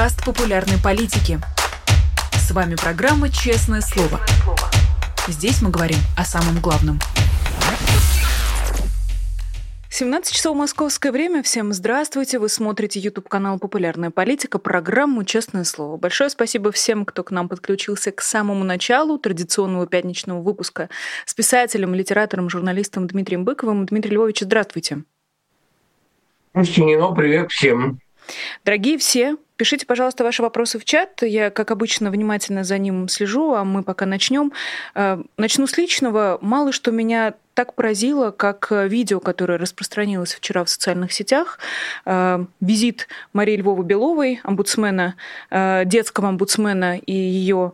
подкаст популярной политики. С вами программа «Честное слово». Здесь мы говорим о самом главном. 17 часов московское время. Всем здравствуйте. Вы смотрите YouTube-канал «Популярная политика», программу «Честное слово». Большое спасибо всем, кто к нам подключился к самому началу традиционного пятничного выпуска с писателем, литератором, журналистом Дмитрием Быковым. Дмитрий Львович, здравствуйте. Устинino, привет всем. Дорогие все, пишите, пожалуйста, ваши вопросы в чат. Я, как обычно, внимательно за ним слежу, а мы пока начнем. Э, начну с личного. Мало что меня так поразило, как видео, которое распространилось вчера в социальных сетях. Э, визит Марии Львовы Беловой, омбудсмена, э, детского омбудсмена и ее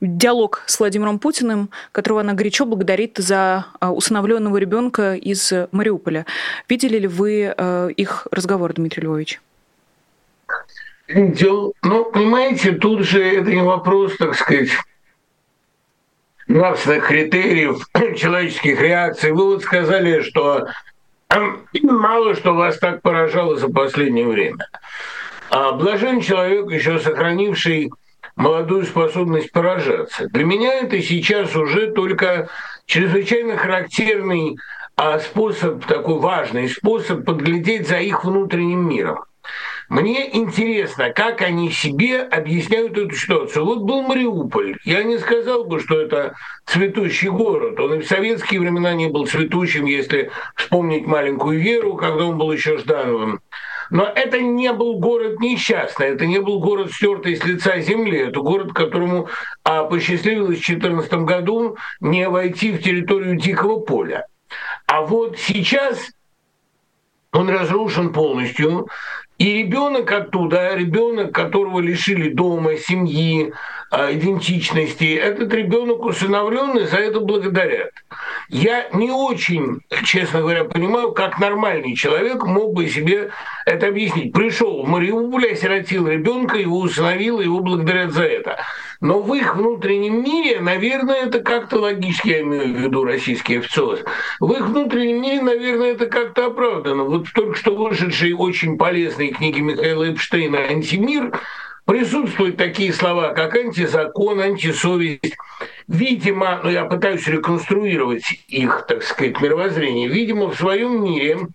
диалог с Владимиром Путиным, которого она горячо благодарит за усыновленного ребенка из Мариуполя. Видели ли вы их разговор, Дмитрий Львович? Видел. Ну, понимаете, тут же это не вопрос, так сказать, нравственных критериев, человеческих реакций. Вы вот сказали, что мало что вас так поражало за последнее время. А блажен человек, еще сохранивший молодую способность поражаться. Для меня это сейчас уже только чрезвычайно характерный а, способ, такой важный способ подглядеть за их внутренним миром. Мне интересно, как они себе объясняют эту ситуацию. Вот был Мариуполь. Я не сказал бы, что это цветущий город. Он и в советские времена не был цветущим, если вспомнить маленькую Веру, когда он был еще Ждановым. Но это не был город несчастный, это не был город стертый с лица земли, это город, которому а, посчастливилось в 2014 году не войти в территорию дикого поля. А вот сейчас он разрушен полностью, и ребенок оттуда, ребенок, которого лишили дома, семьи, идентичности, этот ребенок усыновленный, за это благодарят. Я не очень, честно говоря, понимаю, как нормальный человек мог бы себе это объяснить. Пришел в Мариуполь, осиротил ребенка, его усыновил, его благодарят за это. Но в их внутреннем мире, наверное, это как-то логически, я имею в виду российский официоз, в их внутреннем мире, наверное, это как-то оправдано. Вот только что вышедшие очень полезные книги Михаила Эпштейна «Антимир» присутствуют такие слова, как антизакон, антисовесть. Видимо, ну я пытаюсь реконструировать их, так сказать, мировоззрение, видимо, в своем мире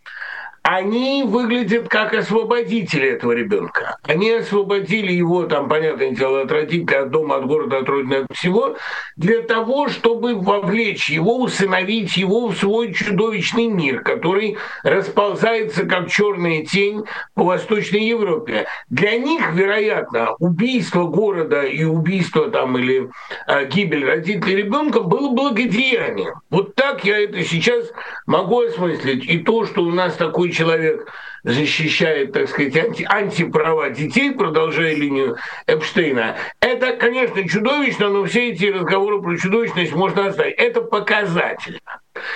они выглядят как освободители этого ребенка. Они освободили его, там, понятное дело, от родителей, от дома, от города, от родины, от всего, для того, чтобы вовлечь его, усыновить его в свой чудовищный мир, который расползается как черная тень по Восточной Европе. Для них, вероятно, убийство города и убийство там или э, гибель родителей ребенка было благодеянием. Вот так я это сейчас могу осмыслить. И то, что у нас такой человек защищает, так сказать, анти, антиправа детей, продолжая линию Эпштейна, это, конечно, чудовищно, но все эти разговоры про чудовищность можно оставить. Это показательно.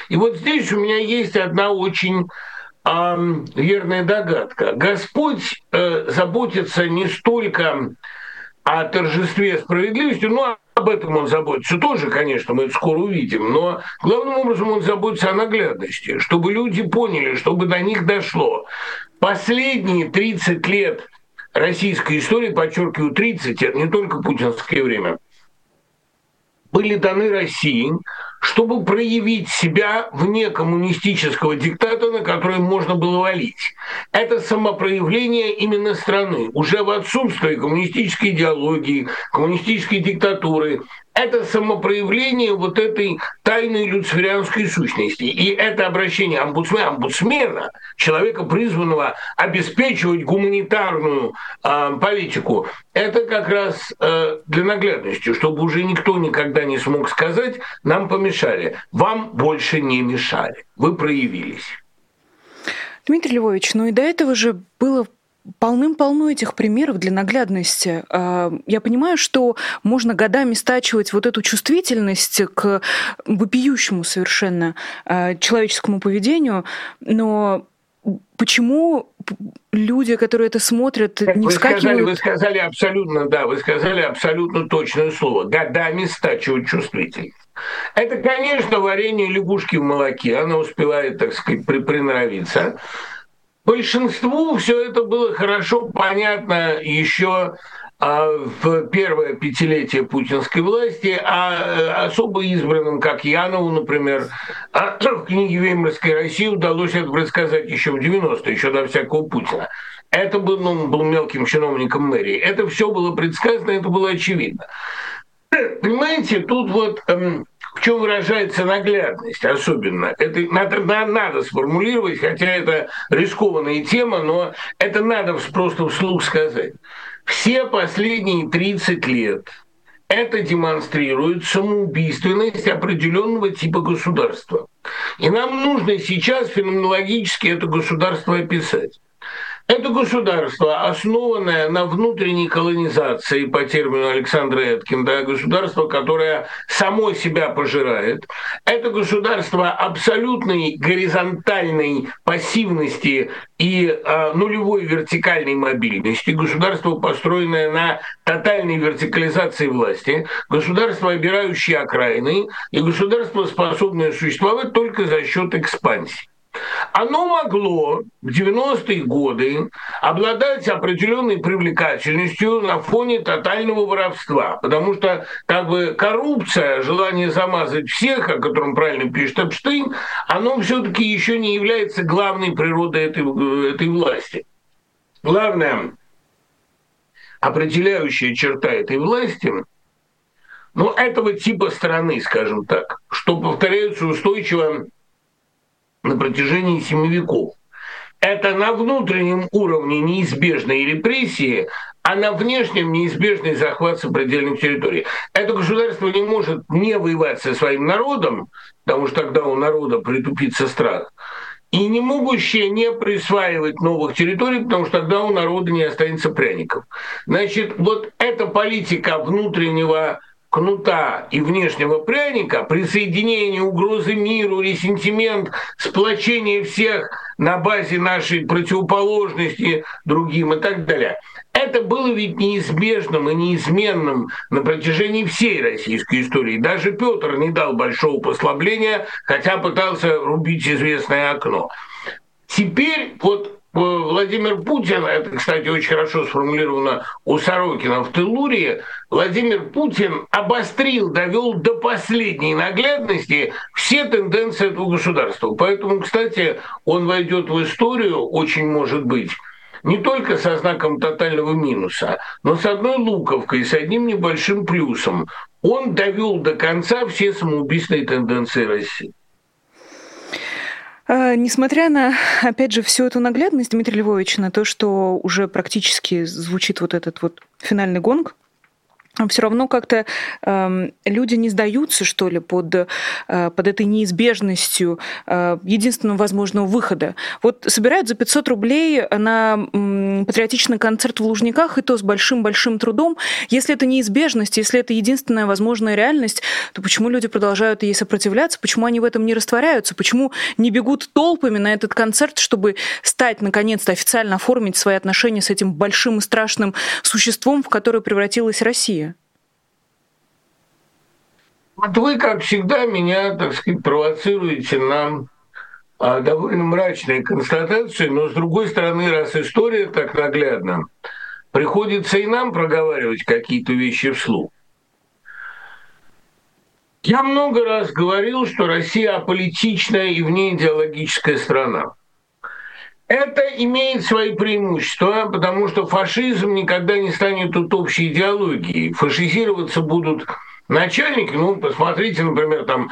И вот здесь у меня есть одна очень э, верная догадка. Господь э, заботится не столько о торжестве справедливости, но об этом он заботится тоже, конечно, мы это скоро увидим, но главным образом он заботится о наглядности, чтобы люди поняли, чтобы до них дошло. Последние 30 лет российской истории, подчеркиваю, 30, это не только путинское время, были даны России чтобы проявить себя вне коммунистического диктата, на который можно было валить. Это самопроявление именно страны. Уже в отсутствии коммунистической идеологии, коммунистической диктатуры, это самопроявление вот этой тайной люциферианской сущности. И это обращение омбудсмена, омбудсмена, человека, призванного обеспечивать гуманитарную э, политику, это как раз э, для наглядности, чтобы уже никто никогда не смог сказать, нам помешали. Вам больше не мешали. Вы проявились. Дмитрий Львович, ну и до этого же было полным-полно этих примеров для наглядности. А, я понимаю, что можно годами стачивать вот эту чувствительность к вопиющему совершенно а, человеческому поведению, но почему люди, которые это смотрят, не вы вскакивают... Сказали, вы сказали абсолютно, да, вы сказали абсолютно точное слово. Годами стачивать чувствительность. Это, конечно, варенье лягушки в молоке. Она успевает, так сказать, при приноровиться. большинству все это было хорошо понятно еще а, в первое пятилетие путинской власти, а э, особо избранным, как Янову, например, а в книге «Веймарской России» удалось это предсказать еще в 90-е, еще до всякого Путина. Это был, ну, был мелким чиновником мэрии. Это все было предсказано, это было очевидно. Понимаете, тут вот эм, в чем выражается наглядность особенно. Это надо, надо, надо сформулировать, хотя это рискованная тема, но это надо просто вслух сказать. Все последние 30 лет это демонстрирует самоубийственность определенного типа государства. И нам нужно сейчас феноменологически это государство описать. Это государство, основанное на внутренней колонизации, по термину Александра Эткин, да, государство, которое само себя пожирает. Это государство абсолютной горизонтальной пассивности и э, нулевой вертикальной мобильности, государство, построенное на тотальной вертикализации власти, государство, обирающее окраины, и государство, способное существовать только за счет экспансии. Оно могло в 90-е годы обладать определенной привлекательностью на фоне тотального воровства, потому что как бы коррупция, желание замазать всех, о котором правильно пишет Эпштейн, оно все-таки еще не является главной природой этой, этой власти. Главная определяющая черта этой власти ну, этого типа страны, скажем так, что повторяются устойчиво на протяжении семи веков. Это на внутреннем уровне неизбежные репрессии, а на внешнем неизбежный захват сопредельных территорий. Это государство не может не воевать со своим народом, потому что тогда у народа притупится страх, и не могущее не присваивать новых территорий, потому что тогда у народа не останется пряников. Значит, вот эта политика внутреннего кнута и внешнего пряника, присоединение угрозы миру, ресентимент, сплочение всех на базе нашей противоположности другим и так далее. Это было ведь неизбежным и неизменным на протяжении всей российской истории. Даже Петр не дал большого послабления, хотя пытался рубить известное окно. Теперь вот Владимир Путин, это, кстати, очень хорошо сформулировано у Сорокина в Телурии, Владимир Путин обострил, довел до последней наглядности все тенденции этого государства. Поэтому, кстати, он войдет в историю, очень может быть, не только со знаком тотального минуса, но с одной луковкой, с одним небольшим плюсом. Он довел до конца все самоубийственные тенденции России. А, несмотря на, опять же, всю эту наглядность Дмитрия Львовича, на то, что уже практически звучит вот этот вот финальный гонг, все равно как-то э, люди не сдаются, что ли, под, э, под этой неизбежностью э, единственного возможного выхода. Вот собирают за 500 рублей на э, патриотичный концерт в Лужниках, и то с большим-большим трудом. Если это неизбежность, если это единственная возможная реальность, то почему люди продолжают ей сопротивляться, почему они в этом не растворяются, почему не бегут толпами на этот концерт, чтобы стать, наконец-то, официально оформить свои отношения с этим большим и страшным существом, в которое превратилась Россия? Вот вы, как всегда, меня, так сказать, провоцируете на а, довольно мрачные констатации, но, с другой стороны, раз история так наглядна, приходится и нам проговаривать какие-то вещи вслух. Я много раз говорил, что Россия аполитичная и вне идеологическая страна. Это имеет свои преимущества, потому что фашизм никогда не станет тут общей идеологией. Фашизироваться будут начальники, ну, посмотрите, например, там,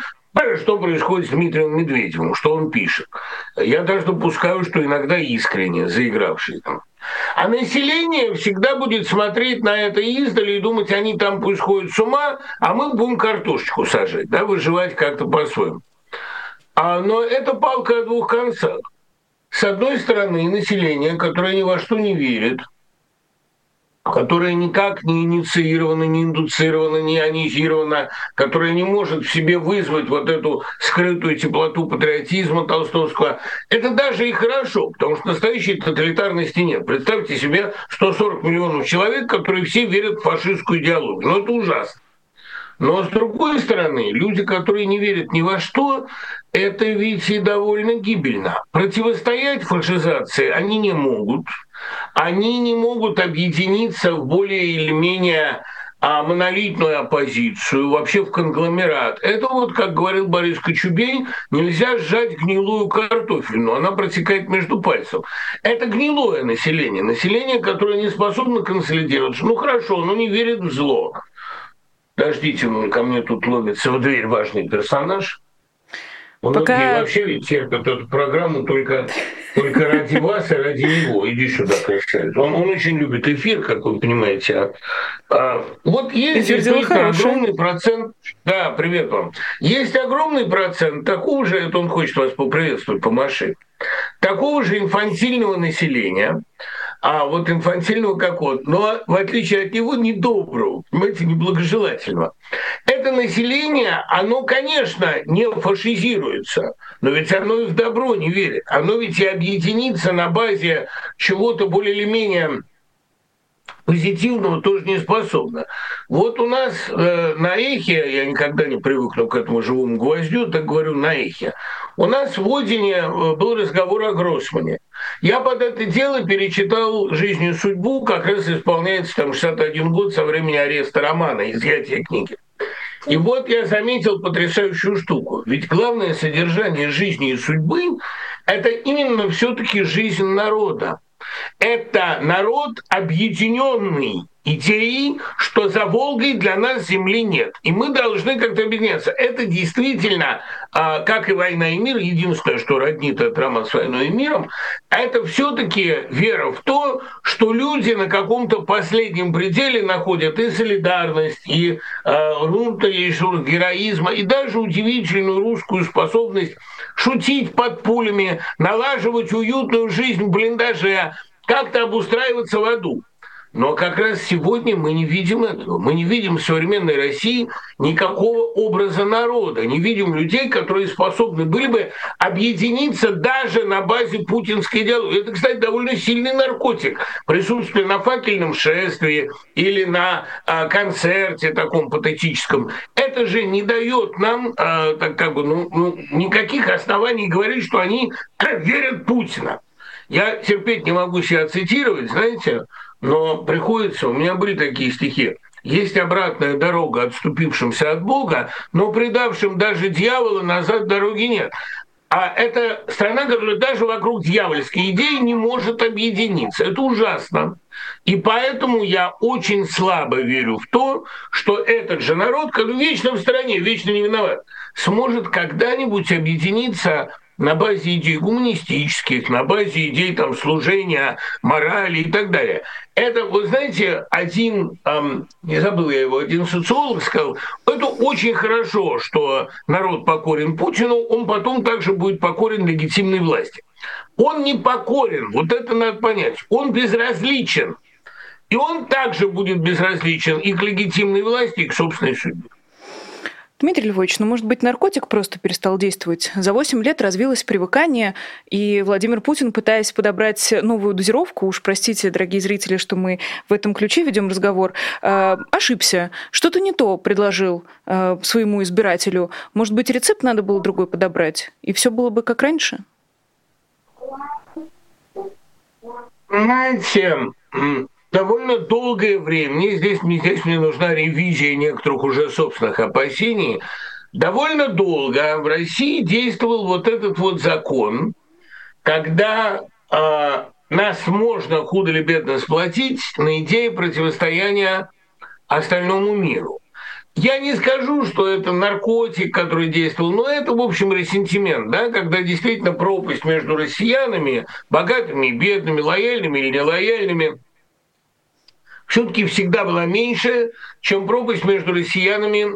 что происходит с Дмитрием Медведевым, что он пишет. Я даже допускаю, что иногда искренне заигравший там. А население всегда будет смотреть на это издали и думать, они там пусть ходят с ума, а мы будем картошечку сажать, да, выживать как-то по-своему. А, но это палка о двух концах. С одной стороны, население, которое ни во что не верит – которая никак не инициирована, не индуцирована, не ионизирована, которая не может в себе вызвать вот эту скрытую теплоту патриотизма толстовского. Это даже и хорошо, потому что настоящей тоталитарности нет. Представьте себе 140 миллионов человек, которые все верят в фашистскую идеологию. Ну, это ужасно. Но с другой стороны, люди, которые не верят ни во что, это ведь и довольно гибельно. Противостоять фашизации они не могут. Они не могут объединиться в более или менее а монолитную оппозицию, вообще в конгломерат. Это вот, как говорил Борис Кочубей, нельзя сжать гнилую картофельную, она протекает между пальцев. Это гнилое население, население, которое не способно консолидироваться. Ну хорошо, но не верит в зло. Подождите, ко мне тут ловится в дверь важный персонаж. Многие Пока... вообще ведь терпят эту программу только, только ради вас и ради него. Иди сюда, красавец. Он, он очень любит эфир, как вы понимаете. А, а, вот есть действительно огромный процент... Да, привет вам. Есть огромный процент такого же, это он хочет вас поприветствовать по машине, такого же инфантильного населения, а вот инфантильного как он, но в отличие от него недоброго, понимаете, неблагожелательного. Это население, оно, конечно, не фашизируется, но ведь оно и в добро не верит. Оно ведь и объединится на базе чего-то более или менее позитивного тоже не способна. Вот у нас э, на эхе, я никогда не привыкну к этому живому гвоздю, так говорю на эхе, у нас в Одине э, был разговор о Гроссмане. Я под это дело перечитал «Жизнь и судьбу», как раз исполняется там 61 год со времени ареста романа, изъятия книги. И вот я заметил потрясающую штуку. Ведь главное содержание жизни и судьбы – это именно все-таки жизнь народа это народ объединенный идеей, что за Волгой для нас земли нет. И мы должны как-то объединяться. Это действительно, а, как и «Война и мир», единственное, что роднит этот роман с «Войной и миром», это все таки вера в то, что люди на каком-то последнем пределе находят и солидарность, и внутренний а, героизма, и даже удивительную русскую способность шутить под пулями, налаживать уютную жизнь в блиндаже, как-то обустраиваться в аду. Но как раз сегодня мы не видим этого. Мы не видим в современной России никакого образа народа, не видим людей, которые способны были бы объединиться даже на базе путинской идеологии. Это, кстати, довольно сильный наркотик. Присутствие на факельном шествии или на э, концерте таком патетическом. Это же не дает нам э, так, как бы, ну, ну, никаких оснований говорить, что они верят Путина. Я терпеть не могу себя цитировать, знаете, но приходится, у меня были такие стихи, есть обратная дорога отступившимся от Бога, но предавшим даже дьявола назад дороги нет. А это страна, которая даже вокруг дьявольской идеи не может объединиться. Это ужасно. И поэтому я очень слабо верю в то, что этот же народ, который вечно в стране, вечно не виноват, сможет когда-нибудь объединиться на базе идей гуманистических, на базе идей там, служения, морали и так далее. Это, вы знаете, один, эм, не забыл я его, один социолог сказал, это очень хорошо, что народ покорен Путину, он потом также будет покорен легитимной власти. Он не покорен, вот это надо понять, он безразличен. И он также будет безразличен и к легитимной власти, и к собственной судьбе. Дмитрий Львович, ну, может быть, наркотик просто перестал действовать? За 8 лет развилось привыкание, и Владимир Путин, пытаясь подобрать новую дозировку, уж простите, дорогие зрители, что мы в этом ключе ведем разговор, э, ошибся. Что-то не то предложил э, своему избирателю. Может быть, рецепт надо было другой подобрать, и все было бы как раньше? Знаете, довольно долгое время, здесь, здесь мне нужна ревизия некоторых уже собственных опасений, довольно долго в России действовал вот этот вот закон, когда э, нас можно худо или бедно сплотить на идее противостояния остальному миру. Я не скажу, что это наркотик, который действовал, но это, в общем, ресентимент, да, когда действительно пропасть между россиянами, богатыми и бедными, лояльными или нелояльными, все-таки всегда была меньше, чем пропасть между россиянами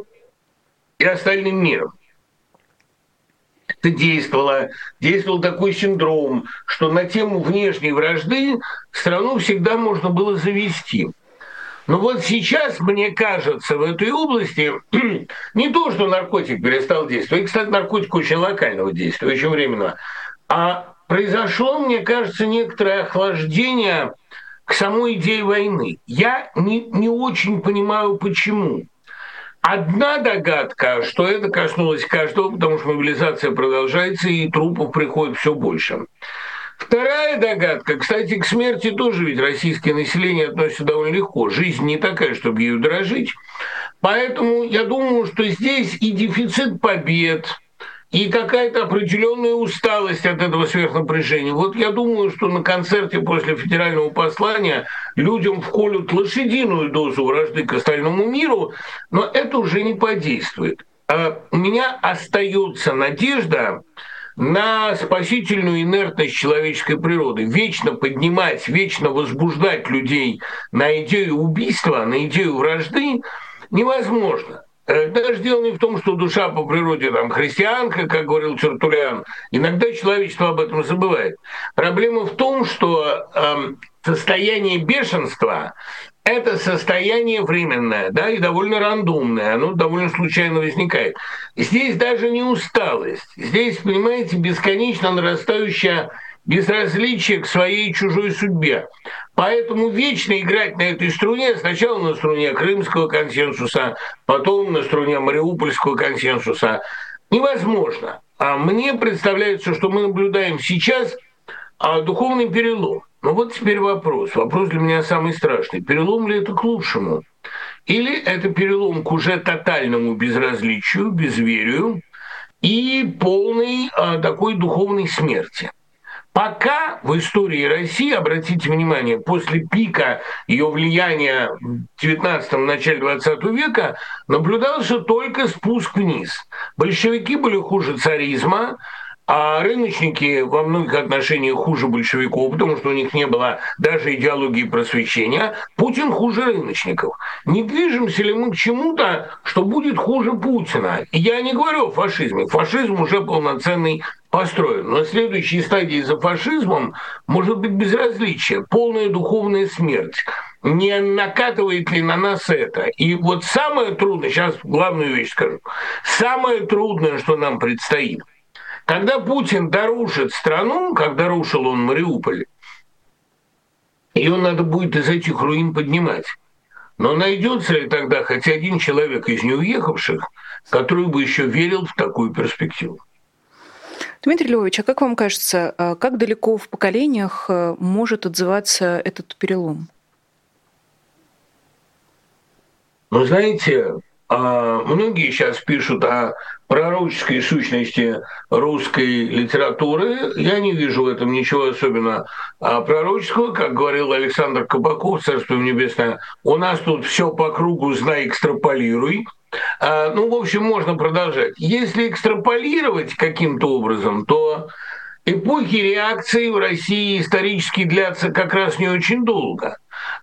и остальным миром. Это действовало, действовал такой синдром, что на тему внешней вражды страну всегда можно было завести. Но вот сейчас, мне кажется, в этой области не то, что наркотик перестал действовать, и, кстати, наркотик очень локального действия, очень временного, а произошло, мне кажется, некоторое охлаждение к самой идее войны. Я не, не очень понимаю, почему. Одна догадка, что это коснулось каждого, потому что мобилизация продолжается и трупов приходит все больше. Вторая догадка, кстати, к смерти тоже ведь российское население относится довольно легко. Жизнь не такая, чтобы ею дорожить. Поэтому я думаю, что здесь и дефицит побед, и какая-то определенная усталость от этого сверхнапряжения. Вот я думаю, что на концерте после федерального послания людям вколют лошадиную дозу вражды к остальному миру, но это уже не подействует. А у меня остается надежда, на спасительную инертность человеческой природы. Вечно поднимать, вечно возбуждать людей на идею убийства, на идею вражды невозможно. Даже дело не в том, что душа по природе там христианка, как говорил Чертулян. Иногда человечество об этом забывает. Проблема в том, что э, состояние бешенства это состояние временное, да, и довольно рандомное, оно довольно случайно возникает. Здесь даже не усталость, здесь, понимаете, бесконечно нарастающая безразличие к своей чужой судьбе. Поэтому вечно играть на этой струне, сначала на струне Крымского консенсуса, потом на струне Мариупольского консенсуса, невозможно. А мне представляется, что мы наблюдаем сейчас а, духовный перелом. Ну вот теперь вопрос. Вопрос для меня самый страшный. Перелом ли это к лучшему? Или это перелом к уже тотальному безразличию, безверию и полной а, такой духовной смерти? Пока в истории России, обратите внимание, после пика ее влияния в 19-м, начале 20 века наблюдался только спуск вниз. Большевики были хуже царизма, а рыночники во многих отношениях хуже большевиков, потому что у них не было даже идеологии просвещения. Путин хуже рыночников. Не движемся ли мы к чему-то, что будет хуже Путина? И я не говорю о фашизме. Фашизм уже полноценный построен. Но следующей стадией за фашизмом может быть безразличие, полная духовная смерть. Не накатывает ли на нас это? И вот самое трудное, сейчас главную вещь скажу, самое трудное, что нам предстоит – когда Путин дорушит страну, как дорушил он Мариуполь, ее надо будет из этих руин поднимать. Но найдется ли тогда хоть один человек из неуехавших, который бы еще верил в такую перспективу? Дмитрий Львович, а как вам кажется, а как далеко в поколениях э, может отзываться этот перелом? Ну, знаете, а, многие сейчас пишут о пророческой сущности русской литературы. Я не вижу в этом ничего особенно а, пророческого. Как говорил Александр Кабаков, Царство Небесное, у нас тут все по кругу, знай, экстраполируй. А, ну, в общем, можно продолжать. Если экстраполировать каким-то образом, то эпохи реакции в России исторически длятся как раз не очень долго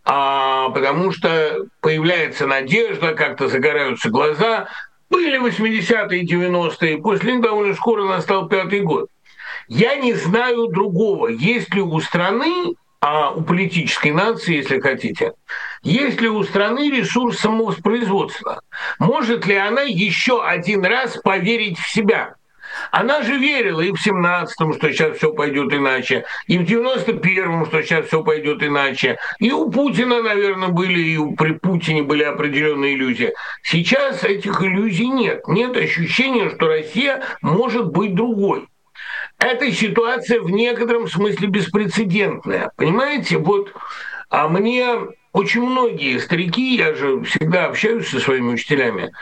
а, потому что появляется надежда, как-то загораются глаза. Были 80-е и 90-е, после них довольно скоро настал пятый год. Я не знаю другого, есть ли у страны, а у политической нации, если хотите, есть ли у страны ресурс самовоспроизводства? Может ли она еще один раз поверить в себя? Она же верила и в 17-м, что сейчас все пойдет иначе, и в 91-м, что сейчас все пойдет иначе. И у Путина, наверное, были, и при Путине были определенные иллюзии. Сейчас этих иллюзий нет. Нет ощущения, что Россия может быть другой. Эта ситуация в некотором смысле беспрецедентная. Понимаете, вот а мне очень многие старики, я же всегда общаюсь со своими учителями,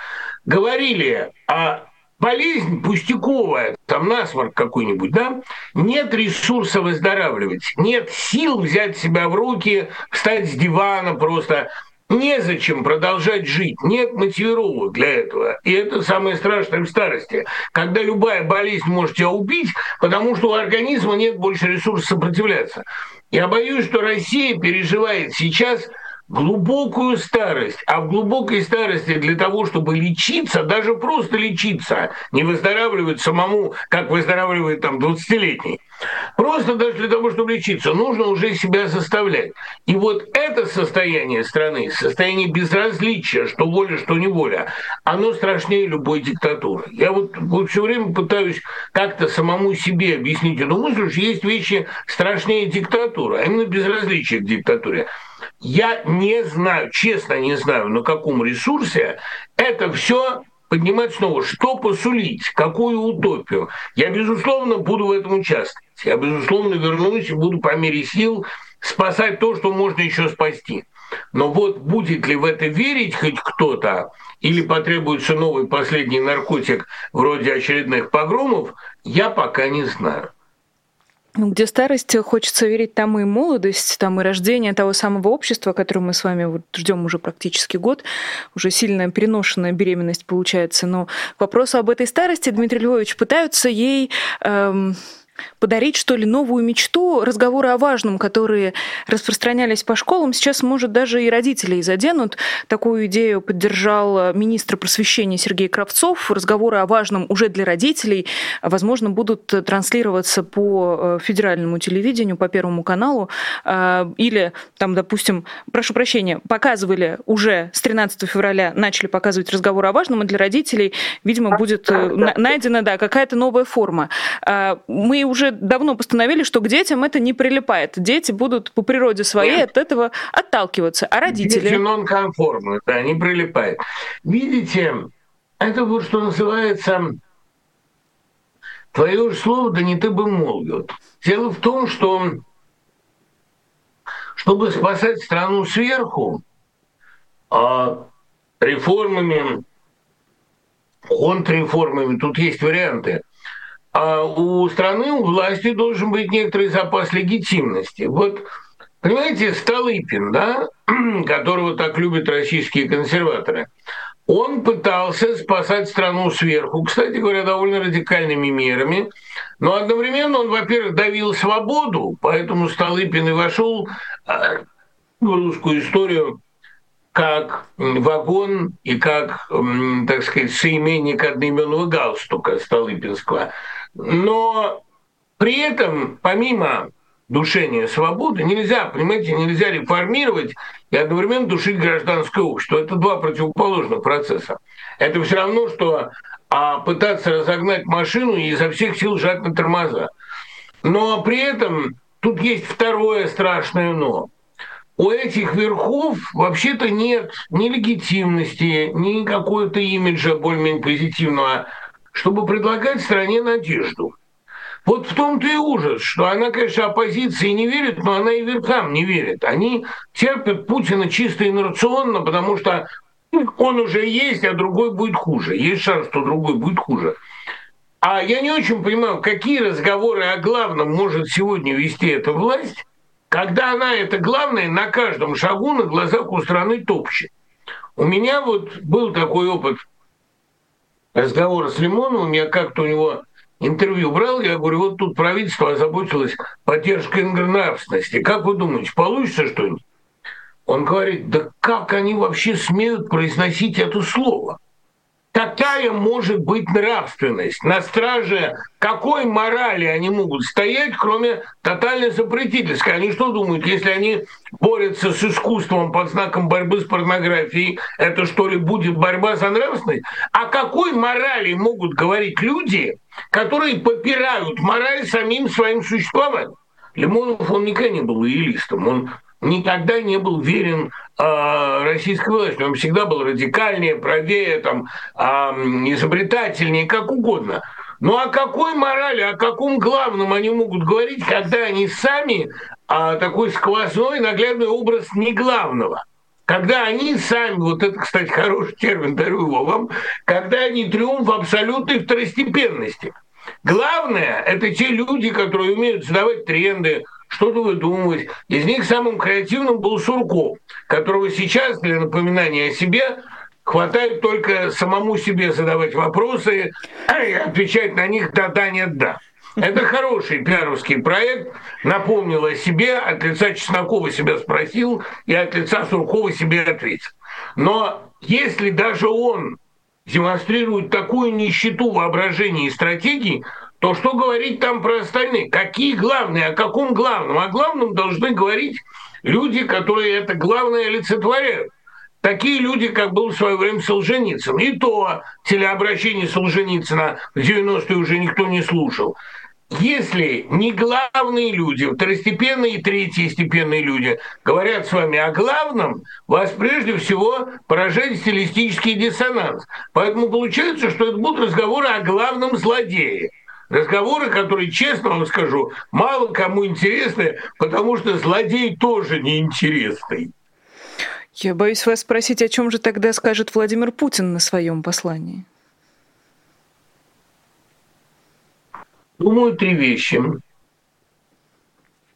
говорили, а болезнь пустяковая, там насморк какой-нибудь, да, нет ресурса выздоравливать, нет сил взять себя в руки, встать с дивана просто, Незачем продолжать жить, нет мотивировок для этого. И это самое страшное в старости, когда любая болезнь может тебя убить, потому что у организма нет больше ресурсов сопротивляться. Я боюсь, что Россия переживает сейчас – глубокую старость, а в глубокой старости для того, чтобы лечиться, даже просто лечиться, не выздоравливать самому, как выздоравливает там 20-летний, просто даже для того, чтобы лечиться, нужно уже себя заставлять. И вот это состояние страны, состояние безразличия, что воля, что не воля, оно страшнее любой диктатуры. Я вот, вот все время пытаюсь как-то самому себе объяснить эту мысль, что есть вещи страшнее диктатуры, а именно безразличие к диктатуре. я не знаю, честно не знаю, на каком ресурсе это все поднимать снова, что посулить, какую утопию. Я, безусловно, буду в этом участвовать. Я, безусловно, вернусь и буду по мере сил спасать то, что можно еще спасти. Но вот будет ли в это верить хоть кто-то, или потребуется новый последний наркотик вроде очередных погромов, я пока не знаю. Ну, где старость, хочется верить, там и молодость, там и рождение того самого общества, которое мы с вами вот ждем уже практически год, уже сильная переношенная беременность получается. Но к вопросу об этой старости Дмитрий Львович пытаются ей эм, подарить, что ли, новую мечту, разговоры о важном, которые распространялись по школам, сейчас, может, даже и родителей заденут. Такую идею поддержал министр просвещения Сергей Кравцов. Разговоры о важном уже для родителей, возможно, будут транслироваться по э, федеральному телевидению, по Первому каналу, э, или там, допустим, прошу прощения, показывали уже с 13 февраля, начали показывать разговоры о важном, и для родителей, видимо, будет э, найдена да, какая-то новая форма. Мы уже давно постановили, что к детям это не прилипает. Дети будут по природе своей Нет. от этого отталкиваться. А родители? Дети нонконформны, да, не прилипает. Видите, это вот что называется твое же слово, да не ты бы молвил. Дело в том, что чтобы спасать страну сверху, а реформами, контрреформами, тут есть варианты – а у страны, у власти должен быть некоторый запас легитимности. Вот, понимаете, Столыпин, да, которого так любят российские консерваторы, он пытался спасать страну сверху, кстати говоря, довольно радикальными мерами, но одновременно он, во-первых, давил свободу, поэтому Столыпин и вошел а, в русскую историю как вагон и как, так сказать, соименник одноименного галстука Столыпинского – но при этом, помимо душения свободы, нельзя, понимаете, нельзя реформировать и одновременно душить гражданское общество. Это два противоположных процесса. Это все равно, что а, пытаться разогнать машину и изо всех сил жать на тормоза. Но при этом тут есть второе страшное «но». У этих верхов вообще-то нет ни легитимности, ни какого-то имиджа более-менее позитивного чтобы предлагать стране надежду. Вот в том-то и ужас, что она, конечно, оппозиции не верит, но она и верхам не верит. Они терпят Путина чисто инерционно, потому что он уже есть, а другой будет хуже. Есть шанс, что другой будет хуже. А я не очень понимаю, какие разговоры о главном может сегодня вести эта власть, когда она это главное на каждом шагу на глазах у страны топчет. У меня вот был такой опыт разговора с Лимоновым, я как-то у него интервью брал, я говорю, вот тут правительство озаботилось поддержкой нравственности. Как вы думаете, получится что-нибудь? Он говорит, да как они вообще смеют произносить это слово? Какая может быть нравственность? На страже какой морали они могут стоять, кроме тотальной запретительской? Они что думают, если они борются с искусством под знаком борьбы с порнографией, это что ли будет борьба за нравственность? О какой морали могут говорить люди, которые попирают мораль самим своим существованием? Лимонов, он никогда не был идеалистом, он никогда не был верен э, российской власти. Он всегда был радикальнее, правее, там, э, изобретательнее, как угодно. Ну о какой морали, о каком главном они могут говорить, когда они сами а, такой сквозной наглядный образ не главного? Когда они сами, вот это, кстати, хороший термин, дарю его вам, когда они триумф абсолютной второстепенности. Главное – это те люди, которые умеют задавать тренды, что-то выдумывать. Из них самым креативным был Сурков, которого сейчас для напоминания о себе хватает только самому себе задавать вопросы и отвечать на них «да-да, нет-да». Это хороший пиаровский проект. Напомнил о себе, от лица Чеснокова себя спросил и от лица Суркова себе ответил. Но если даже он демонстрирует такую нищету воображения и стратегии, то что говорить там про остальные? Какие главные? О каком главном? О главном должны говорить люди, которые это главное олицетворяют. Такие люди, как был в свое время Солженицын. И то телеобращение Солженицына в 90-е уже никто не слушал. если не главные люди, второстепенные и третьестепенные люди говорят с вами о главном, вас прежде всего поражает стилистический диссонанс. Поэтому получается, что это будут разговоры о главном злодее. Разговоры, которые, честно вам скажу, мало кому интересны, потому что злодей тоже неинтересный. Я боюсь вас спросить, о чем же тогда скажет Владимир Путин на своем послании? Думаю, три вещи.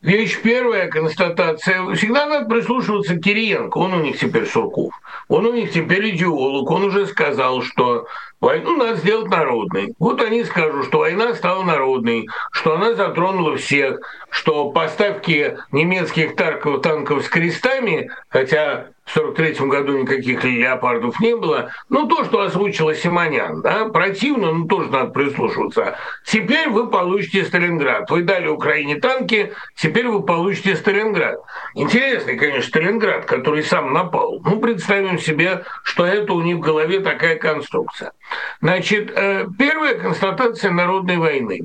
Вещь первая, констатация. Всегда надо прислушиваться к Кириенко. Он у них теперь Сурков. Он у них теперь идеолог. Он уже сказал, что войну надо сделать народной. Вот они скажут, что война стала народной, что она затронула всех, что поставки немецких танков, танков с крестами, хотя в 1943 году никаких леопардов не было. Ну, то, что озвучила Симонян, да, противно, но тоже надо прислушиваться. Теперь вы получите Сталинград. Вы дали Украине танки, теперь вы получите Сталинград. Интересный, конечно, Сталинград, который сам напал. Ну, представим себе, что это у них в голове такая конструкция. Значит, э, первая констатация народной войны.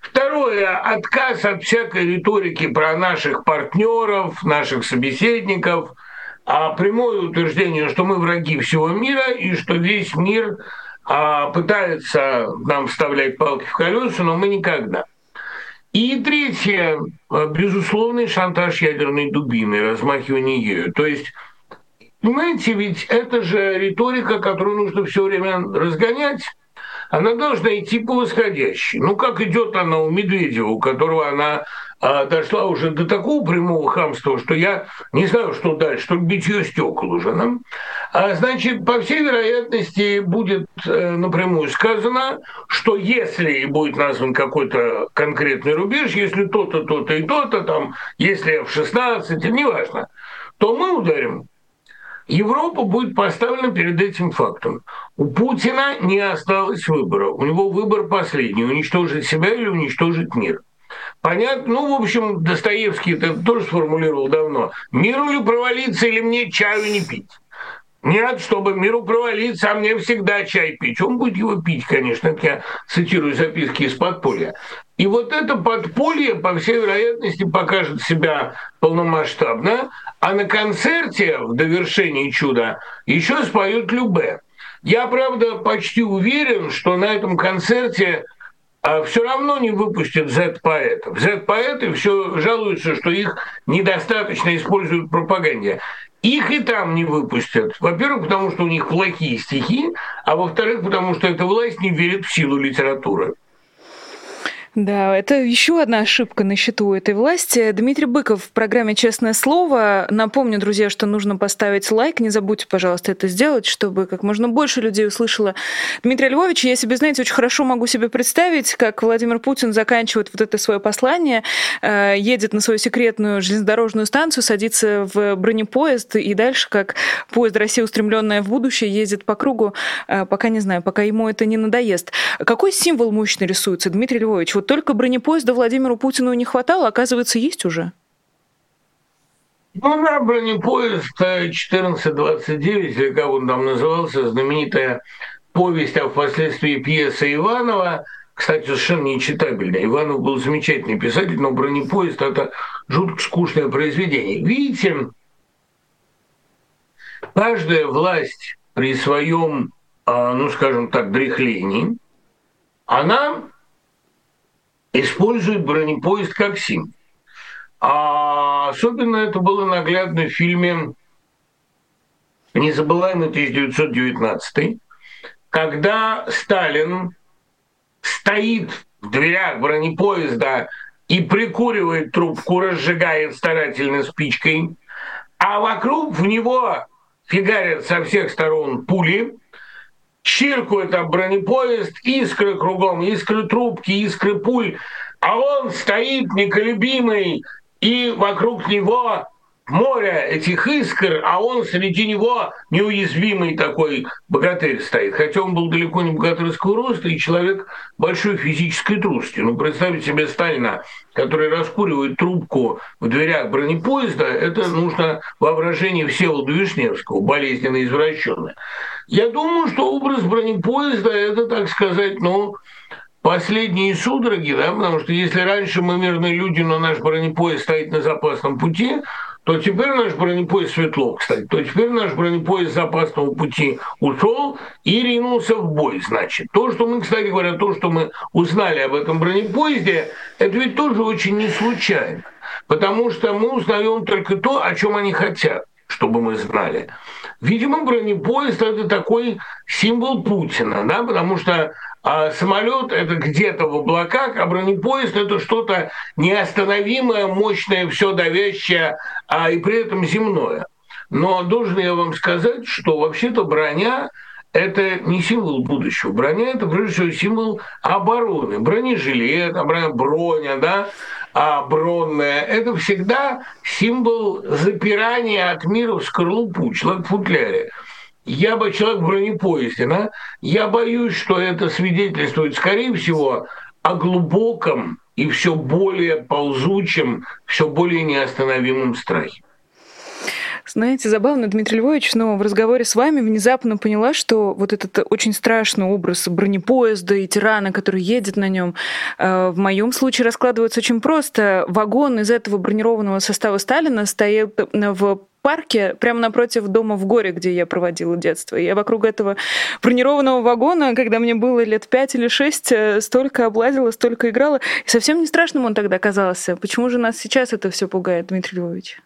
Второе, отказ от всякой риторики про наших партнеров, наших собеседников – а прямое утверждение, что мы враги всего мира и что весь мир а, пытается нам вставлять палки в колеса, но мы никогда. И третье, безусловный шантаж ядерной дубины, размахивание ею. То есть Понимаете, ведь это же риторика, которую нужно все время разгонять. Она должна идти по восходящей. Ну, как идет она у Медведева, у которого она а, дошла уже до такого прямого хамства, что я не знаю, что дальше, что битье стекол уже. Да? А, значит, по всей вероятности будет э, напрямую сказано, что если будет назван какой-то конкретный рубеж, если то-то, то-то и то-то, там, если в 16, неважно, то мы ударим Европа будет поставлена перед этим фактом. У Путина не осталось выбора. У него выбор последний – уничтожить себя или уничтожить мир. Понятно? Ну, в общем, Достоевский это тоже сформулировал давно. Миру ли провалиться или мне чаю не пить? Нет, чтобы миру провалиться, а мне всегда чай пить. Он будет его пить, конечно, это я цитирую записки из подполья. И вот это подполье, по всей вероятности, покажет себя полномасштабно, а на концерте в довершении чуда еще споют Любе. Я, правда, почти уверен, что на этом концерте а все равно не выпустят Z-поэтов. Z-поэты все жалуются, что их недостаточно используют в пропаганде. Их и там не выпустят. Во-первых, потому что у них плохие стихи, а во-вторых, потому что эта власть не верит в силу литературы. Да, это еще одна ошибка на счету этой власти. Дмитрий Быков в программе «Честное слово». Напомню, друзья, что нужно поставить лайк. Не забудьте, пожалуйста, это сделать, чтобы как можно больше людей услышало Дмитрия Львовича. Я себе, знаете, очень хорошо могу себе представить, как Владимир Путин заканчивает вот это свое послание, э, едет на свою секретную железнодорожную станцию, садится в бронепоезд и дальше, как поезд России, устремленная в будущее, ездит по кругу, э, пока не знаю, пока ему это не надоест. Какой символ мощно рисуется, Дмитрий Львович? Вот только бронепоезда Владимиру Путину не хватало, оказывается, есть уже. Ну да, бронепоезд 1429, или как он там назывался, знаменитая повесть, а впоследствии пьеса Иванова, кстати, совершенно нечитабельная. Иванов был замечательный писатель, но бронепоезд – это жутко скучное произведение. Видите, каждая власть при своем, а, ну скажем так, дряхлении, она использует бронепоезд как символ. А особенно это было наглядно в фильме «Незабываемый 1919», когда Сталин стоит в дверях бронепоезда и прикуривает трубку, разжигает старательно спичкой, а вокруг в него фигарят со всех сторон пули, чиркают там бронепоезд, искры кругом, искры трубки, искры пуль, а он стоит неколебимый, и вокруг него море этих искр, а он среди него неуязвимый такой богатырь стоит. Хотя он был далеко не богатырского роста и человек большой физической трусости. Ну, представить себе Сталина, который раскуривает трубку в дверях бронепоезда, это нужно воображение Всеволода Вишневского, болезненно извращенное. Я думаю, что образ бронепоезда – это, так сказать, ну, последние судороги, да, потому что если раньше мы мирные люди, но наш бронепоезд стоит на запасном пути, то теперь наш бронепоезд светло, кстати, то теперь наш бронепоезд запасного пути ушел и ринулся в бой, значит. То, что мы, кстати говоря, то, что мы узнали об этом бронепоезде, это ведь тоже очень не случайно, потому что мы узнаем только то, о чем они хотят чтобы мы знали. Видимо, бронепоезд – это такой символ Путина, да, потому что а самолет это где-то в облаках, а бронепоезд это что-то неостановимое, мощное, все давящее, а и при этом земное. Но должен я вам сказать, что вообще-то броня это не символ будущего. Броня – это, прежде всего, символ обороны. Бронежилет, броня, да, а бронная – это всегда символ запирания от мира в скорлупу, человек в футляре я бы человек в бронепоезде, да? я боюсь, что это свидетельствует, скорее всего, о глубоком и все более ползучем, все более неостановимом страхе. Знаете, забавно, Дмитрий Львович, но в разговоре с вами внезапно поняла, что вот этот очень страшный образ бронепоезда и тирана, который едет на нем, э, в моем случае раскладывается очень просто. Вагон из этого бронированного состава Сталина стоит в парке прямо напротив дома в горе, где я проводила детство. Я вокруг этого бронированного вагона, когда мне было лет пять или шесть, э, столько облазила, столько играла. И совсем не страшным он тогда казался. Почему же нас сейчас это все пугает, Дмитрий Львович?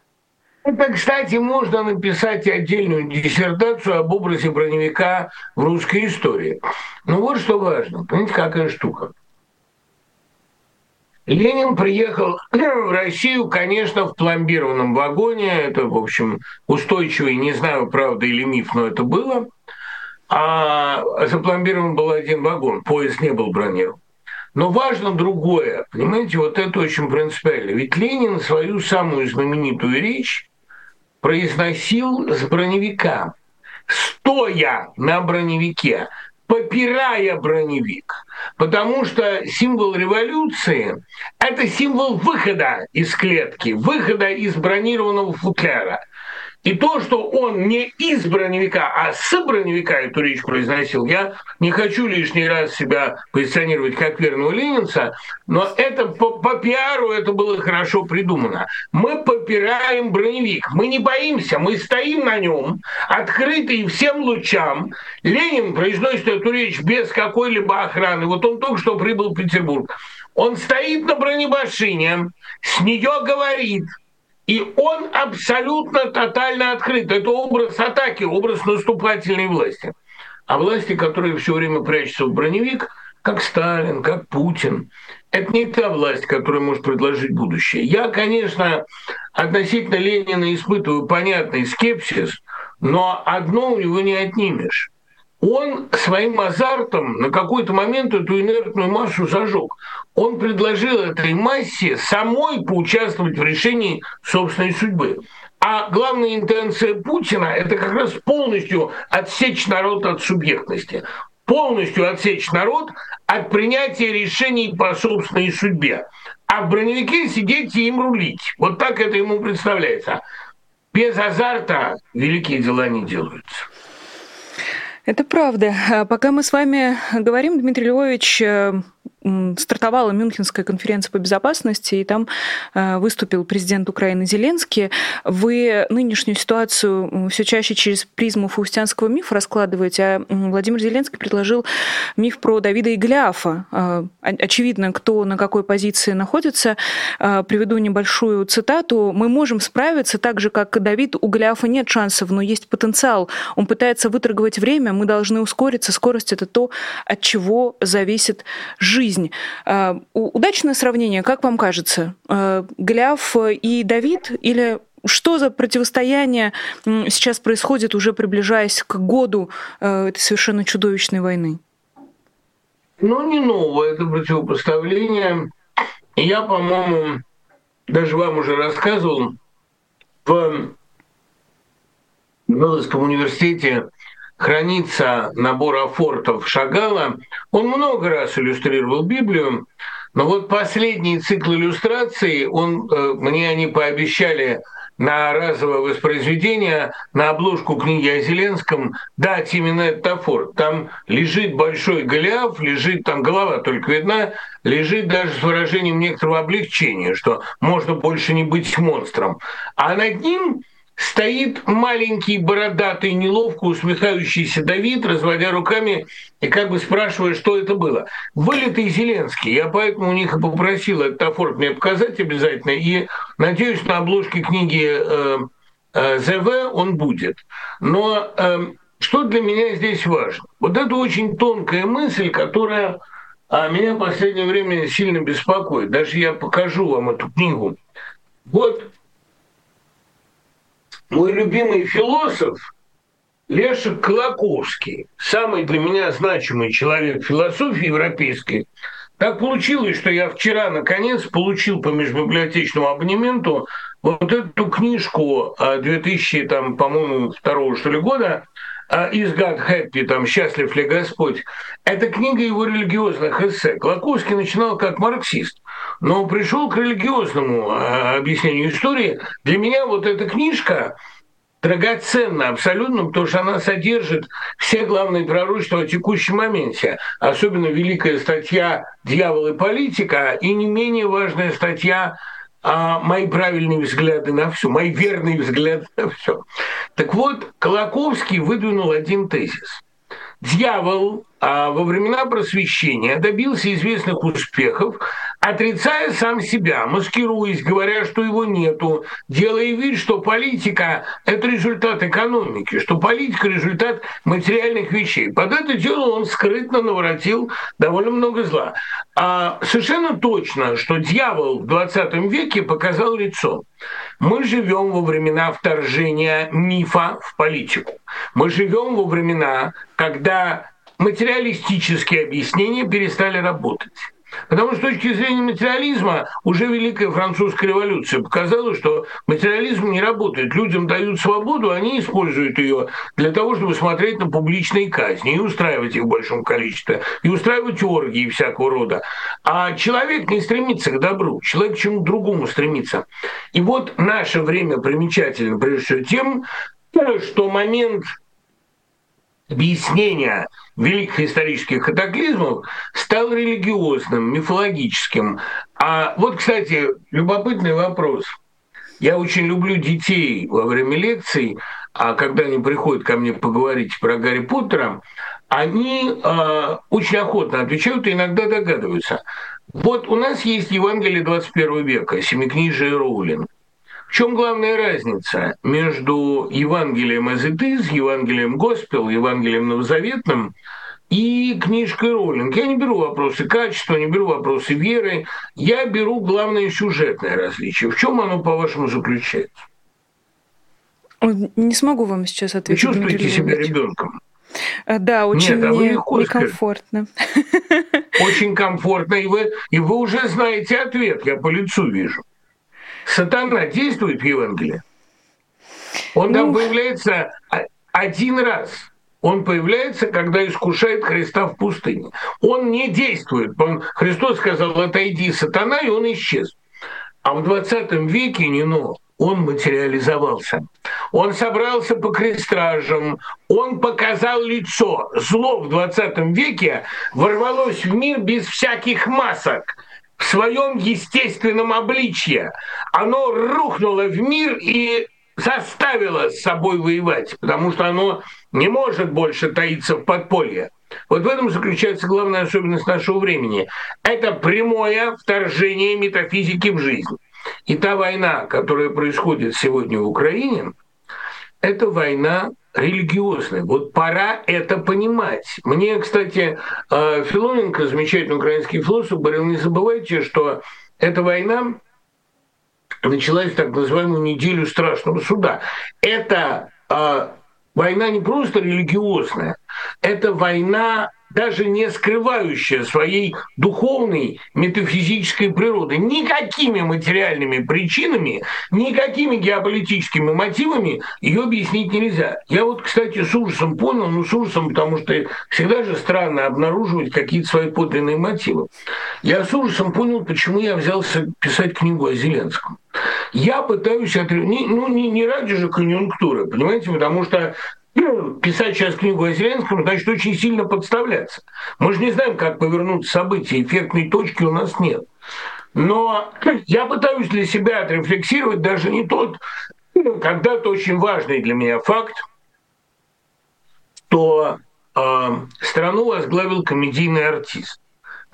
Это, кстати, можно написать отдельную диссертацию об образе броневика в русской истории. Но вот что важно. Понимаете, какая штука. Ленин приехал в Россию, конечно, в пломбированном вагоне. Это, в общем, устойчивый, не знаю, правда или миф, но это было. А запломбирован был один вагон, поезд не был бронирован. Но важно другое, понимаете, вот это очень принципиально. Ведь Ленин свою самую знаменитую речь произносил с броневика, стоя на броневике, попирая броневик. Потому что символ революции – это символ выхода из клетки, выхода из бронированного футляра. И то, что он не из броневика, а с броневика эту речь произносил, я не хочу лишний раз себя позиционировать как верного ленинца, но это по, по пиару это было хорошо придумано. Мы попираем броневик, мы не боимся, мы стоим на нем, открытый всем лучам. Ленин произносит эту речь без какой-либо охраны. Вот он только что прибыл в Петербург. Он стоит на бронебашине, с нее говорит – и он абсолютно тотально открыт. Это образ атаки, образ наступательной власти. А власти, которые все время прячутся в броневик, как Сталин, как Путин, это не та власть, которая может предложить будущее. Я, конечно, относительно Ленина испытываю понятный скепсис, но одно у него не отнимешь он своим азартом на какой-то момент эту инертную массу зажег. Он предложил этой массе самой поучаствовать в решении собственной судьбы. А главная интенция Путина – это как раз полностью отсечь народ от субъектности, полностью отсечь народ от принятия решений по собственной судьбе. А в броневике сидеть и им рулить. Вот так это ему представляется. Без азарта великие дела не делаются. Это правда. А пока мы с вами говорим, Дмитрий Львович, э, стартовала Мюнхенская конференция по безопасности, и там э, выступил президент Украины Зеленский. Вы нынешнюю ситуацию все чаще через призму фаустианского мифа раскладываете, а Владимир Зеленский предложил миф про Давида и Голиафа. Э, очевидно, кто на какой позиции находится. Э, приведу небольшую цитату. «Мы можем справиться так же, как Давид. У Голиафа нет шансов, но есть потенциал. Он пытается выторговать время, мы должны ускориться. Скорость — это то, от чего зависит жизнь жизнь. Э, удачное сравнение, как вам кажется? Э, Гляв и Давид или что за противостояние сейчас происходит, уже приближаясь к году э, этой совершенно чудовищной войны? Ну, не новое это противопоставление. Я, по-моему, даже вам уже рассказывал, в Меловском университете хранится набор афортов Шагала. Он много раз иллюстрировал Библию, но вот последний цикл иллюстраций, он, э, мне они пообещали на разовое воспроизведение, на обложку книги о Зеленском дать именно этот афорт. Там лежит большой Голиаф, лежит там голова только видна, лежит даже с выражением некоторого облегчения, что можно больше не быть монстром. А над ним стоит маленький, бородатый, неловко усмехающийся Давид, разводя руками и как бы спрашивая, что это было. Вылитый Зеленский. Я поэтому у них и попросил этот афорт мне показать обязательно. И надеюсь, на обложке книги э, э, ЗВ он будет. Но э, что для меня здесь важно? Вот это очень тонкая мысль, которая а меня в последнее время сильно беспокоит. Даже я покажу вам эту книгу. Вот мой любимый философ Лешек Колоковский, самый для меня значимый человек философии европейской, так получилось, что я вчера, наконец, получил по межбиблиотечному абонементу вот эту книжку 2000, а, там, по-моему, второго, что ли, года «Is God Happy», там «Счастлив ли Господь». Это книга его религиозных эссе. Колоковский начинал как марксист, но пришел к религиозному а, объяснению истории. Для меня вот эта книжка драгоценна абсолютно, потому что она содержит все главные пророчества о текущем моменте. Особенно великая статья «Дьявол и политика» и не менее важная статья а, мои правильные взгляды на все, мои верные взгляды на все. Так вот, Колоковский выдвинул один тезис. Дьявол а во времена просвещения добился известных успехов, отрицая сам себя, маскируясь, говоря, что его нету, делая вид, что политика – это результат экономики, что политика – результат материальных вещей. Под это дело он скрытно наворотил довольно много зла. А совершенно точно, что дьявол в 20 веке показал лицо. Мы живем во времена вторжения мифа в политику. Мы живем во времена, когда материалистические объяснения перестали работать. Потому что с точки зрения материализма уже Великая Французская революция показала, что материализм не работает. Людям дают свободу, они используют ее для того, чтобы смотреть на публичные казни и устраивать их в большом количестве, и устраивать оргии всякого рода. А человек не стремится к добру, человек к чему-то другому стремится. И вот наше время примечательно, прежде всего, тем, что момент объяснения великих исторических катаклизмов стал религиозным, мифологическим. А вот, кстати, любопытный вопрос. Я очень люблю детей во время лекций, а когда они приходят ко мне поговорить про Гарри Поттера, они э, очень охотно отвечают и иногда догадываются. Вот у нас есть Евангелие 21 века, Семикнижие Роулинг чем главная разница между Евангелием Азетиз, Евангелием Госпел, Евангелием Новозаветным и книжкой Роллинг. Я не беру вопросы качества, не беру вопросы веры, я беру главное сюжетное различие. В чем оно, по-вашему, заключается? Не смогу вам сейчас ответить. Вы чувствуете себя ребенком? Э, да, очень Нет, а вы некомфортно. Очень комфортно, и вы, и вы уже знаете ответ, я по лицу вижу. Сатана действует в Евангелии? Он там ну. появляется один раз. Он появляется, когда искушает Христа в пустыне. Он не действует. Он, Христос сказал, отойди, сатана, и он исчез. А в 20 веке Нино, он материализовался. Он собрался по крестражам, он показал лицо. Зло в 20 веке ворвалось в мир без всяких масок в своем естественном обличье. Оно рухнуло в мир и заставило с собой воевать, потому что оно не может больше таиться в подполье. Вот в этом заключается главная особенность нашего времени. Это прямое вторжение метафизики в жизнь. И та война, которая происходит сегодня в Украине, это война религиозной. Вот пора это понимать. Мне, кстати, э, Филоненко, замечательный украинский философ, говорил, не забывайте, что эта война началась так называемую неделю страшного суда. Это э, война не просто религиозная, это война даже не скрывающая своей духовной метафизической природы. Никакими материальными причинами, никакими геополитическими мотивами ее объяснить нельзя. Я вот, кстати, с ужасом понял, ну с ужасом, потому что всегда же странно обнаруживать какие-то свои подлинные мотивы. Я с ужасом понял, почему я взялся писать книгу о Зеленском. Я пытаюсь отрезать, ну не, не ради же конъюнктуры, понимаете, потому что писать сейчас книгу о Зеленском, значит очень сильно подставляться. Мы же не знаем, как повернуть события, эффектной точки у нас нет. Но я пытаюсь для себя отрефлексировать даже не тот когда-то очень важный для меня факт, что э, страну возглавил комедийный артист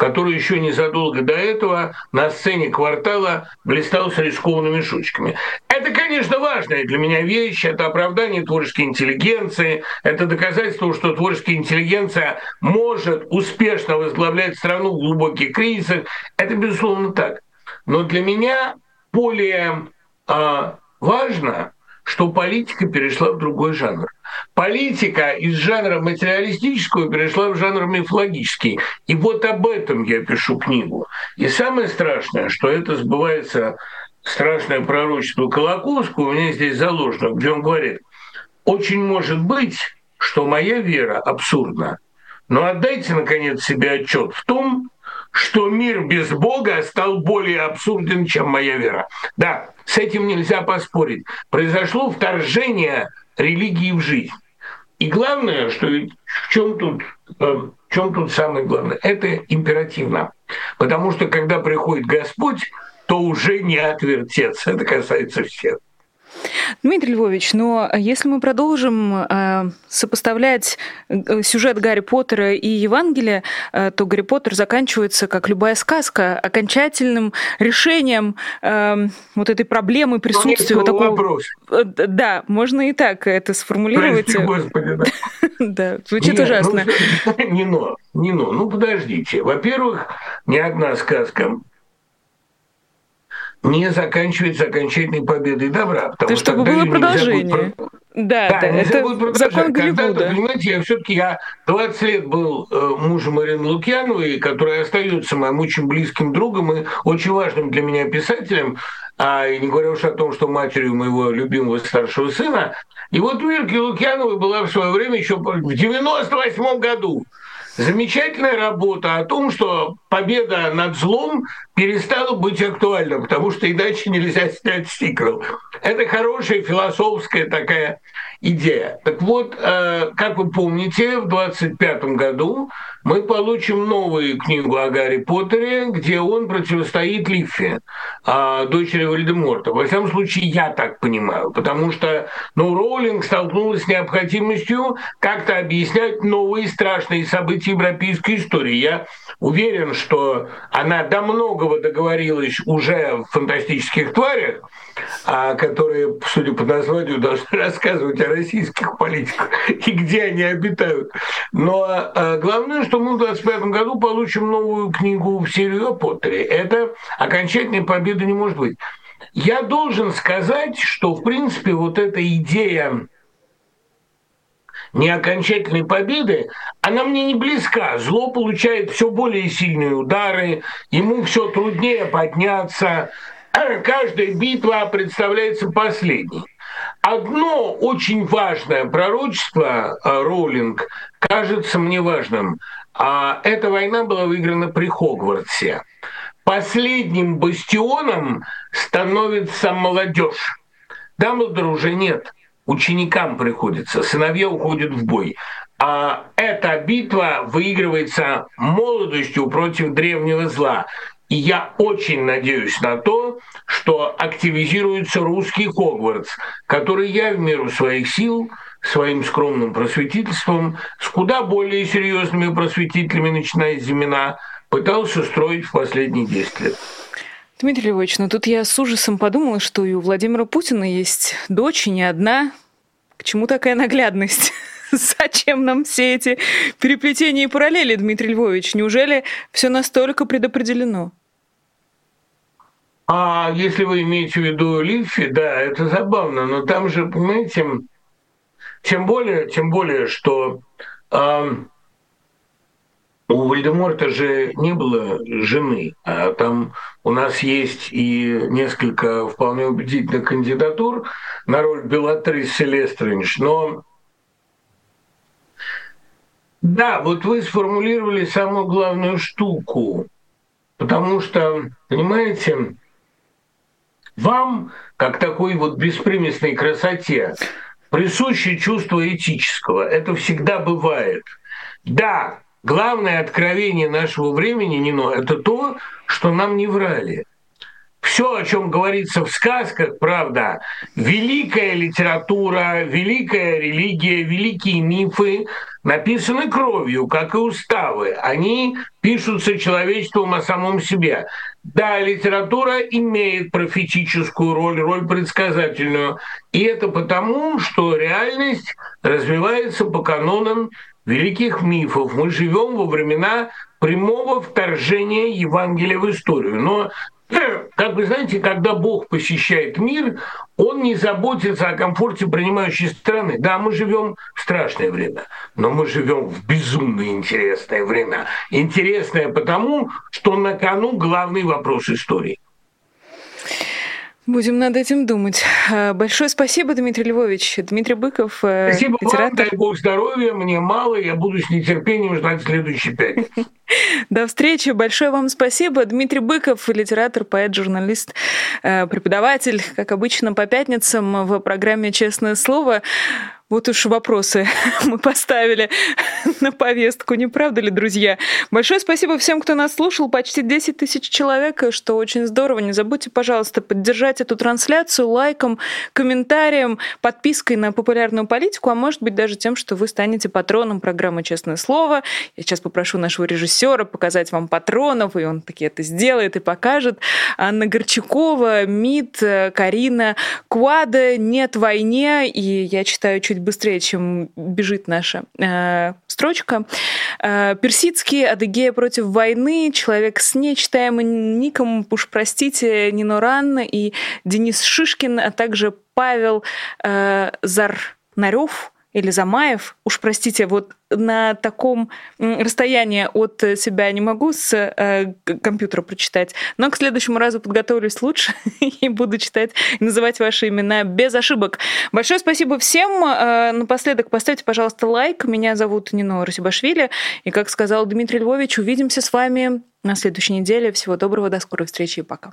который еще незадолго до этого на сцене квартала блистал с рискованными шучками. Это, конечно, важная для меня вещь, это оправдание творческой интеллигенции, это доказательство, что творческая интеллигенция может успешно возглавлять страну в глубоких кризисах. Это, безусловно, так. Но для меня более э, важно, что политика перешла в другой жанр. Политика из жанра материалистического перешла в жанр мифологический. И вот об этом я пишу книгу. И самое страшное, что это сбывается страшное пророчество Колокольского, у меня здесь заложено, где он говорит, очень может быть, что моя вера абсурдна, но отдайте, наконец, себе отчет в том, что мир без Бога стал более абсурден, чем моя вера. Да, с этим нельзя поспорить. Произошло вторжение религии в жизнь. И главное, что в чем тут, э, в чем тут самое главное, это императивно. Потому что когда приходит Господь, то уже не отвертеться. Это касается всех. Дмитрий Львович, но если мы продолжим э, сопоставлять э, сюжет Гарри Поттера и Евангелия, э, то Гарри Поттер заканчивается, как любая сказка, окончательным решением э, вот этой проблемы присутствия. Вот такого... вопрос. Э, да, можно и так это сформулировать. Прости, Господи, да. да, звучит Нет, ужасно. Ну, не но, не но. Ну, подождите. Во-первых, ни одна сказка не заканчивается окончательной победой добра. Потому что чтобы было продолжение. Будет... Да, да, да это будет закон Голливуда. Понимаете, я все-таки я 20 лет был э, мужем Ирины Лукьяновой, которая остается моим очень близким другом и очень важным для меня писателем, а не говоря уж о том, что матерью моего любимого старшего сына. И вот у Ирки Лукьяновой была в свое время еще в 98 году замечательная работа о том, что победа над злом перестала быть актуальна, потому что иначе нельзя снять сиквел. Это хорошая философская такая идея. Так вот, э, как вы помните, в 25 году мы получим новую книгу о Гарри Поттере, где он противостоит Лиффе, а, дочери Вальдеморта. Во всяком случае, я так понимаю, потому что ну, Роулинг столкнулась с необходимостью как-то объяснять новые страшные события европейской истории. Я уверен, что она до многого договорилась уже в «Фантастических тварях», а, которые, судя по названию, должны рассказывать о российских политиках и где они обитают. Но а, главное, что мы в 2025 году получим новую книгу в серию о Поттере. Это окончательной победы не может быть. Я должен сказать, что, в принципе, вот эта идея неокончательной победы, она мне не близка. Зло получает все более сильные удары, ему все труднее подняться. Каждая битва представляется последней. Одно очень важное пророчество э, Роулинг кажется мне важным. А эта война была выиграна при Хогвартсе. Последним бастионом становится молодежь. Дамблдора уже нет. Ученикам приходится. Сыновья уходят в бой. А эта битва выигрывается молодостью против древнего зла. И я очень надеюсь на то, что активизируется русский Хогвартс, который я в меру своих сил своим скромным просветительством с куда более серьезными просветителями, начиная с Зимина, пытался строить в последние 10 лет. Дмитрий Львович, ну тут я с ужасом подумала, что и у Владимира Путина есть дочь, и не одна. К чему такая наглядность? Зачем нам все эти переплетения и параллели, Дмитрий Львович? Неужели все настолько предопределено? А если вы имеете в виду Лиффи, да, это забавно, но там же, понимаете, тем более, тем более, что у Вальдеморта же не было жены, а там у нас есть и несколько вполне убедительных кандидатур на роль Белатрис Лестрендж, но да, вот вы сформулировали самую главную штуку, потому что, понимаете, Вам, как такой вот беспримесной красоте, присуще чувство этического. Это всегда бывает. Да, главное откровение нашего времени, Нино, это то, что нам не врали все, о чем говорится в сказках, правда, великая литература, великая религия, великие мифы написаны кровью, как и уставы. Они пишутся человечеством о самом себе. Да, литература имеет профетическую роль, роль предсказательную. И это потому, что реальность развивается по канонам великих мифов. Мы живем во времена прямого вторжения Евангелия в историю. Но как вы знаете, когда Бог посещает мир, он не заботится о комфорте принимающей страны. Да, мы живем в страшное время, но мы живем в безумно интересное время. Интересное потому, что на кону главный вопрос истории. Будем над этим думать. А, большое спасибо, Дмитрий Львович. Дмитрий Быков, э, Спасибо литератор. вам, дай бог здоровья, мне мало, я буду с нетерпением ждать следующий пятницы. До встречи. Большое вам спасибо. Дмитрий Быков, литератор, поэт, журналист, э, преподаватель, как обычно, по пятницам в программе «Честное слово». Вот уж вопросы мы поставили на повестку, не правда ли, друзья? Большое спасибо всем, кто нас слушал. Почти 10 тысяч человек, что очень здорово. Не забудьте, пожалуйста, поддержать эту трансляцию лайком, комментарием, подпиской на популярную политику, а может быть даже тем, что вы станете патроном программы «Честное слово». Я сейчас попрошу нашего режиссера показать вам патронов, и он таки это сделает и покажет. Анна Горчакова, МИД, Карина Куада «Нет войне», и я читаю чуть быстрее, чем бежит наша э, строчка. Э, Персидский, Адыгея против войны, человек с нечитаемым ником, уж простите, Нино Ран и Денис Шишкин, а также Павел э, Зарнарев, или Замаев, уж простите, вот на таком расстоянии от себя не могу с э, компьютера прочитать, но к следующему разу подготовлюсь лучше и буду читать и называть ваши имена без ошибок. Большое спасибо всем. Э, напоследок поставьте, пожалуйста, лайк. Меня зовут Нино Расибашвили. И, как сказал Дмитрий Львович, увидимся с вами на следующей неделе. Всего доброго, до скорой встречи и пока.